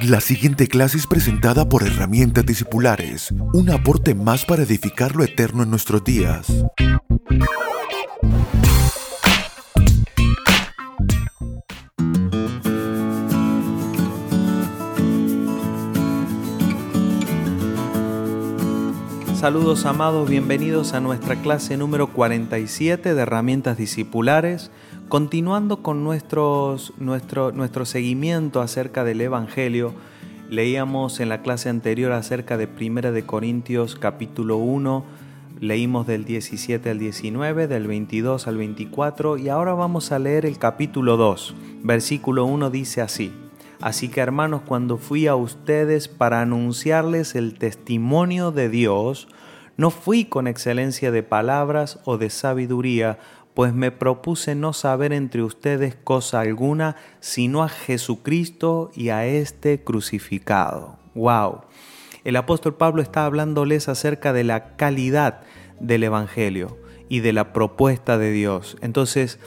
La siguiente clase es presentada por Herramientas Discipulares, un aporte más para edificar lo eterno en nuestros días. Saludos amados, bienvenidos a nuestra clase número 47 de herramientas discipulares, continuando con nuestros, nuestro, nuestro seguimiento acerca del Evangelio. Leíamos en la clase anterior acerca de 1 de Corintios capítulo 1, leímos del 17 al 19, del 22 al 24 y ahora vamos a leer el capítulo 2. Versículo 1 dice así. Así que hermanos, cuando fui a ustedes para anunciarles el testimonio de Dios, no fui con excelencia de palabras o de sabiduría, pues me propuse no saber entre ustedes cosa alguna, sino a Jesucristo y a este crucificado. ¡Wow! El apóstol Pablo está hablándoles acerca de la calidad del Evangelio y de la propuesta de Dios. Entonces,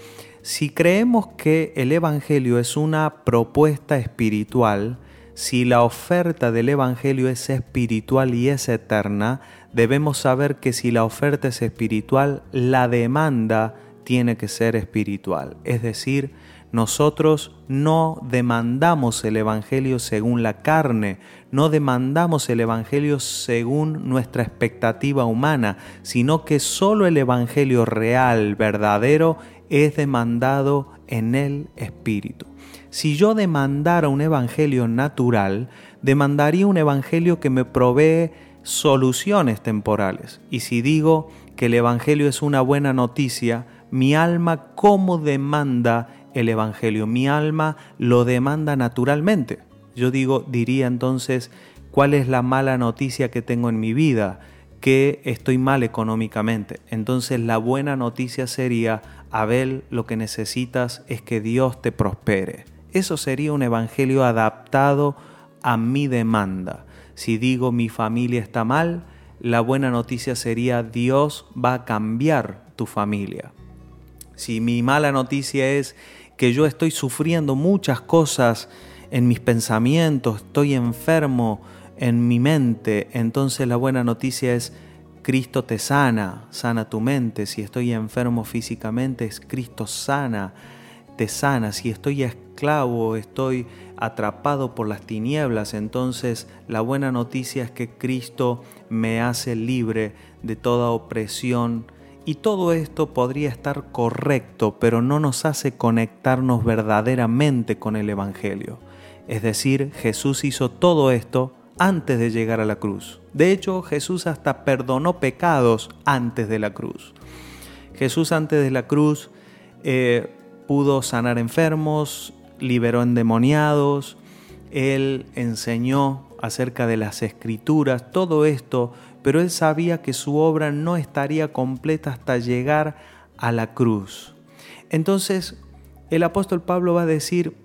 si creemos que el Evangelio es una propuesta espiritual, si la oferta del Evangelio es espiritual y es eterna, debemos saber que si la oferta es espiritual, la demanda tiene que ser espiritual. Es decir, nosotros no demandamos el Evangelio según la carne, no demandamos el Evangelio según nuestra expectativa humana, sino que solo el Evangelio real, verdadero, es demandado en el Espíritu. Si yo demandara un evangelio natural, demandaría un evangelio que me provee soluciones temporales. Y si digo que el evangelio es una buena noticia, mi alma cómo demanda el evangelio? Mi alma lo demanda naturalmente. Yo digo, diría entonces, ¿cuál es la mala noticia que tengo en mi vida? Que estoy mal económicamente. Entonces la buena noticia sería, Abel, lo que necesitas es que Dios te prospere. Eso sería un evangelio adaptado a mi demanda. Si digo mi familia está mal, la buena noticia sería Dios va a cambiar tu familia. Si mi mala noticia es que yo estoy sufriendo muchas cosas en mis pensamientos, estoy enfermo en mi mente, entonces la buena noticia es Cristo te sana, sana tu mente. Si estoy enfermo físicamente, es Cristo sana, te sana. Si estoy esclavo, estoy atrapado por las tinieblas, entonces la buena noticia es que Cristo me hace libre de toda opresión. Y todo esto podría estar correcto, pero no nos hace conectarnos verdaderamente con el Evangelio. Es decir, Jesús hizo todo esto antes de llegar a la cruz. De hecho, Jesús hasta perdonó pecados antes de la cruz. Jesús antes de la cruz eh, pudo sanar enfermos, liberó endemoniados, él enseñó acerca de las escrituras, todo esto, pero él sabía que su obra no estaría completa hasta llegar a la cruz. Entonces, el apóstol Pablo va a decir,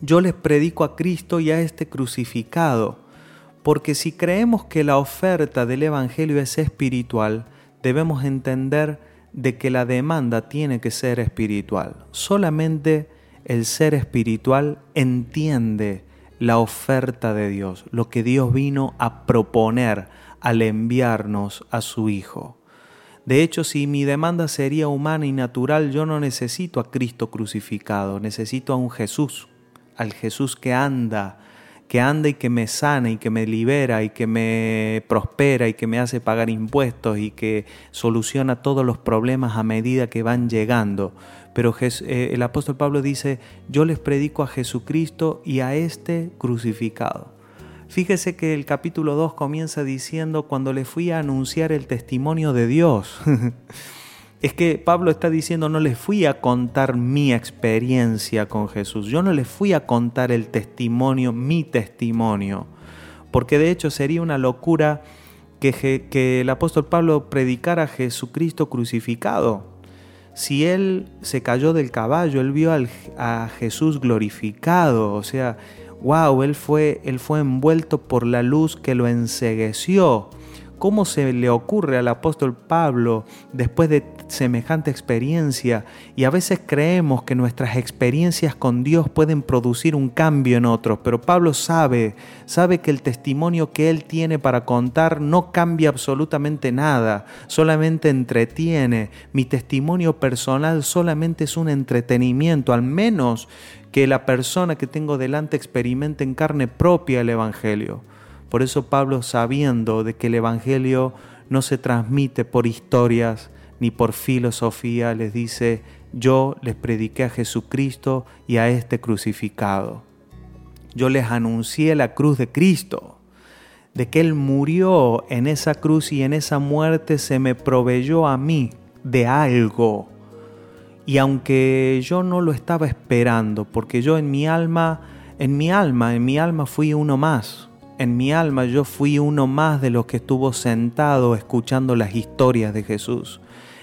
yo les predico a Cristo y a este crucificado porque si creemos que la oferta del Evangelio es espiritual, debemos entender de que la demanda tiene que ser espiritual. Solamente el ser espiritual entiende la oferta de Dios, lo que Dios vino a proponer al enviarnos a su Hijo. De hecho, si mi demanda sería humana y natural, yo no necesito a Cristo crucificado, necesito a un Jesús, al Jesús que anda que anda y que me sana y que me libera y que me prospera y que me hace pagar impuestos y que soluciona todos los problemas a medida que van llegando. Pero eh, el apóstol Pablo dice, yo les predico a Jesucristo y a este crucificado. Fíjese que el capítulo 2 comienza diciendo, cuando le fui a anunciar el testimonio de Dios. es que Pablo está diciendo, no les fui a contar mi experiencia con Jesús, yo no les fui a contar el testimonio, mi testimonio, porque de hecho sería una locura que, que el apóstol Pablo predicara a Jesucristo crucificado. Si él se cayó del caballo, él vio a Jesús glorificado, o sea, wow, él fue, él fue envuelto por la luz que lo ensegueció ¿Cómo se le ocurre al apóstol Pablo después de semejante experiencia? Y a veces creemos que nuestras experiencias con Dios pueden producir un cambio en otros, pero Pablo sabe, sabe que el testimonio que él tiene para contar no cambia absolutamente nada, solamente entretiene. Mi testimonio personal solamente es un entretenimiento, al menos que la persona que tengo delante experimente en carne propia el Evangelio. Por eso Pablo, sabiendo de que el Evangelio no se transmite por historias ni por filosofía, les dice, yo les prediqué a Jesucristo y a este crucificado. Yo les anuncié la cruz de Cristo, de que Él murió en esa cruz y en esa muerte se me proveyó a mí de algo. Y aunque yo no lo estaba esperando, porque yo en mi alma, en mi alma, en mi alma fui uno más, en mi alma yo fui uno más de los que estuvo sentado escuchando las historias de Jesús.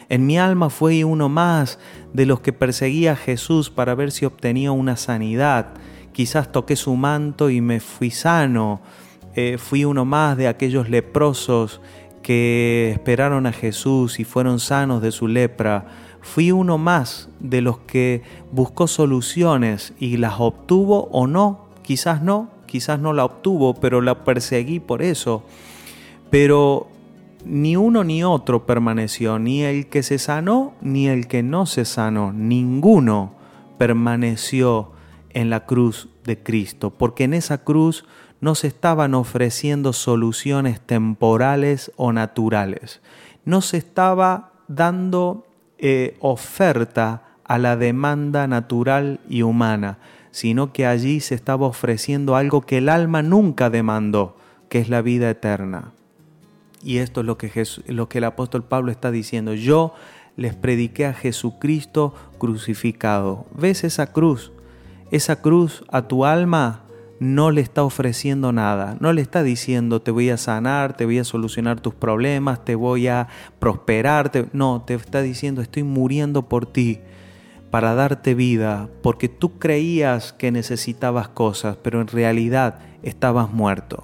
En mi alma fui uno más de los que perseguía a Jesús para ver si obtenía una sanidad. Quizás toqué su manto y me fui sano. Eh, fui uno más de aquellos leprosos que esperaron a Jesús y fueron sanos de su lepra. Fui uno más de los que buscó soluciones y las obtuvo o no, quizás no, quizás no la obtuvo, pero la perseguí por eso. Pero ni uno ni otro permaneció, ni el que se sanó, ni el que no se sanó, ninguno permaneció en la cruz de Cristo, porque en esa cruz no se estaban ofreciendo soluciones temporales o naturales, no se estaba dando eh, oferta a la demanda natural y humana, sino que allí se estaba ofreciendo algo que el alma nunca demandó, que es la vida eterna. Y esto es lo que, lo que el apóstol Pablo está diciendo. Yo les prediqué a Jesucristo crucificado. ¿Ves esa cruz? Esa cruz a tu alma no le está ofreciendo nada, no le está diciendo te voy a sanar, te voy a solucionar tus problemas, te voy a prosperar, no, te está diciendo estoy muriendo por ti, para darte vida, porque tú creías que necesitabas cosas, pero en realidad estabas muerto.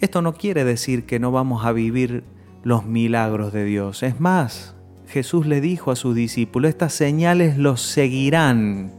Esto no quiere decir que no vamos a vivir los milagros de Dios. Es más, Jesús le dijo a sus discípulos, estas señales los seguirán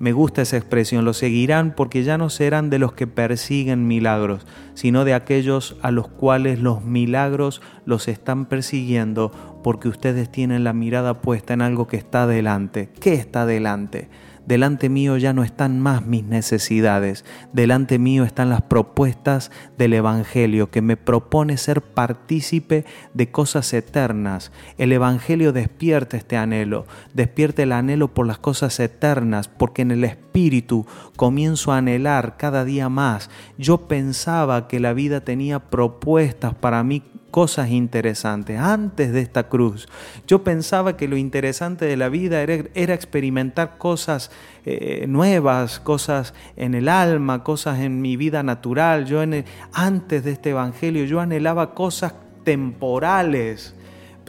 me gusta esa expresión, los seguirán porque ya no serán de los que persiguen milagros, sino de aquellos a los cuales los milagros los están persiguiendo porque ustedes tienen la mirada puesta en algo que está delante. ¿Qué está delante? Delante mío ya no están más mis necesidades, delante mío están las propuestas del Evangelio que me propone ser partícipe de cosas eternas. El Evangelio despierta este anhelo, despierta el anhelo por las cosas eternas, porque en el Espíritu comienzo a anhelar cada día más. Yo pensaba que la vida tenía propuestas para mí cosas interesantes antes de esta cruz. Yo pensaba que lo interesante de la vida era, experimentar cosas eh, nuevas, cosas en el alma, cosas en mi vida natural. Yo en antes de este evangelio yo anhelaba cosas temporales.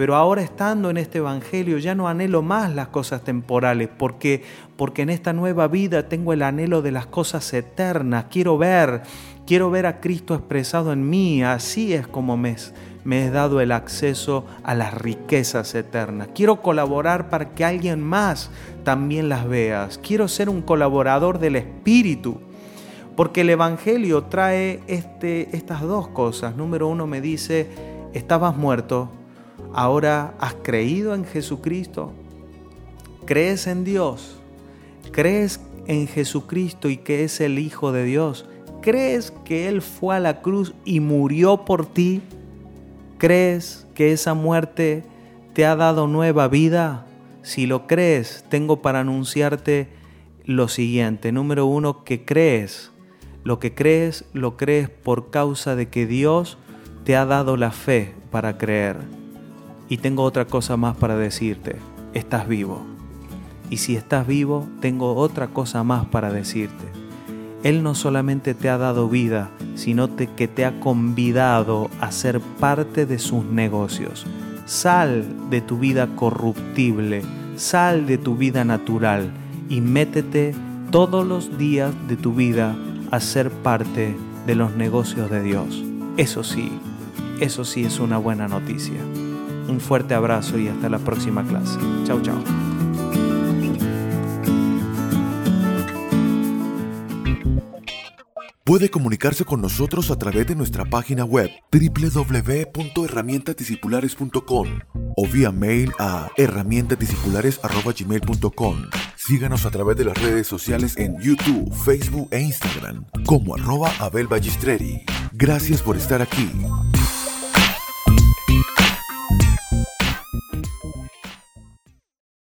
Pero ahora estando en este evangelio ya no anhelo más las cosas temporales, porque porque en esta nueva vida tengo el anhelo de las cosas eternas. Quiero ver, quiero ver a Cristo expresado en mí. Así es como me me dado el acceso a las riquezas eternas. Quiero colaborar para que alguien más también las veas. Quiero ser un colaborador del Espíritu. Porque el Evangelio trae este, estas dos cosas. Número uno me dice, estabas muerto, ahora has creído en Jesucristo, crees en Dios, crees en Jesucristo y que es el Hijo de Dios, crees que Él fue a la cruz y murió por ti ¿Crees que esa muerte te ha dado nueva vida? Si lo crees, tengo para anunciarte lo siguiente. Número uno, que crees. Lo que crees, lo crees por causa de que Dios te ha dado la fe para creer. Y tengo otra cosa más para decirte. Estás vivo. Y si estás vivo, tengo otra cosa más para decirte. Él no solamente te ha dado vida, sino que te ha convidado a ser parte de sus negocios. Sal de tu vida corruptible, sal de tu vida natural y métete todos los días de tu vida a ser parte de los negocios de Dios. Eso sí, Eso sí es una buena noticia. Un fuerte abrazo y hasta la próxima clase. Chao, chao. Puede comunicarse con nosotros a través de nuestra página web www.herramientadiscipulares.com o vía mail a herramientadiscipulares.gmail.com. Síganos a través de las redes sociales en YouTube, Facebook e Instagram como arroba Abel Gracias por estar aquí.